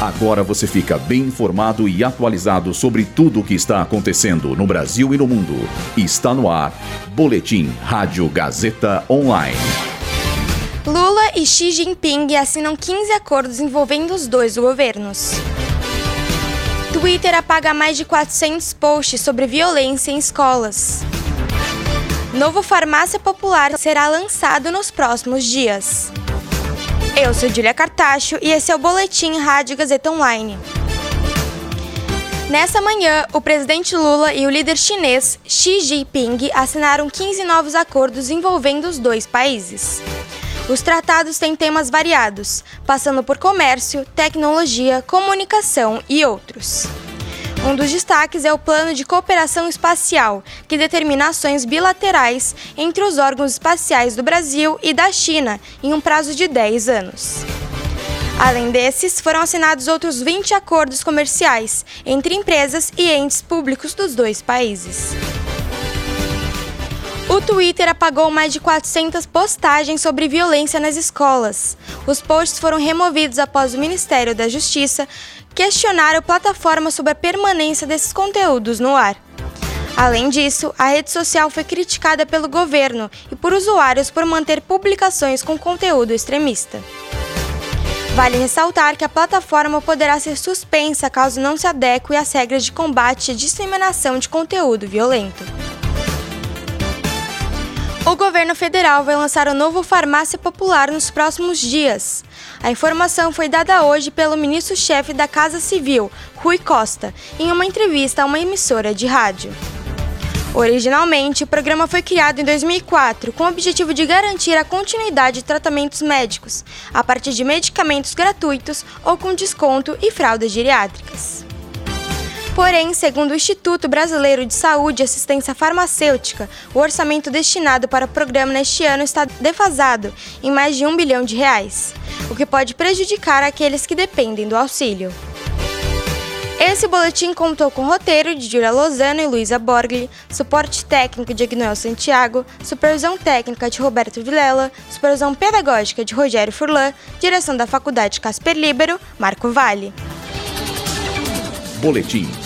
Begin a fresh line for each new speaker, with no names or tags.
Agora você fica bem informado e atualizado sobre tudo o que está acontecendo no Brasil e no mundo. Está no ar. Boletim Rádio Gazeta Online.
Lula e Xi Jinping assinam 15 acordos envolvendo os dois governos. Twitter apaga mais de 400 posts sobre violência em escolas. Novo Farmácia Popular será lançado nos próximos dias. Eu sou Julia Cartacho e esse é o Boletim Rádio Gazeta Online. Nessa manhã, o presidente Lula e o líder chinês Xi Jinping assinaram 15 novos acordos envolvendo os dois países. Os tratados têm temas variados, passando por comércio, tecnologia, comunicação e outros. Um dos destaques é o Plano de Cooperação Espacial, que determina ações bilaterais entre os órgãos espaciais do Brasil e da China em um prazo de 10 anos. Além desses, foram assinados outros 20 acordos comerciais entre empresas e entes públicos dos dois países. O Twitter apagou mais de 400 postagens sobre violência nas escolas. Os posts foram removidos após o Ministério da Justiça questionar a plataforma sobre a permanência desses conteúdos no ar. Além disso, a rede social foi criticada pelo governo e por usuários por manter publicações com conteúdo extremista. Vale ressaltar que a plataforma poderá ser suspensa caso não se adeque às regras de combate à disseminação de conteúdo violento. O governo federal vai lançar o novo Farmácia Popular nos próximos dias. A informação foi dada hoje pelo ministro-chefe da Casa Civil, Rui Costa, em uma entrevista a uma emissora de rádio. Originalmente, o programa foi criado em 2004 com o objetivo de garantir a continuidade de tratamentos médicos, a partir de medicamentos gratuitos ou com desconto e fraldas geriátricas. Porém, segundo o Instituto Brasileiro de Saúde e Assistência Farmacêutica, o orçamento destinado para o programa neste ano está defasado em mais de um bilhão de reais, o que pode prejudicar aqueles que dependem do auxílio. Esse boletim contou com roteiro de Julia Lozano e Luísa Borgli, suporte técnico de Agnoel Santiago, supervisão técnica de Roberto Vilela, supervisão pedagógica de Rogério Furlan, direção da Faculdade Casper Libero, Marco Vale.
Boletim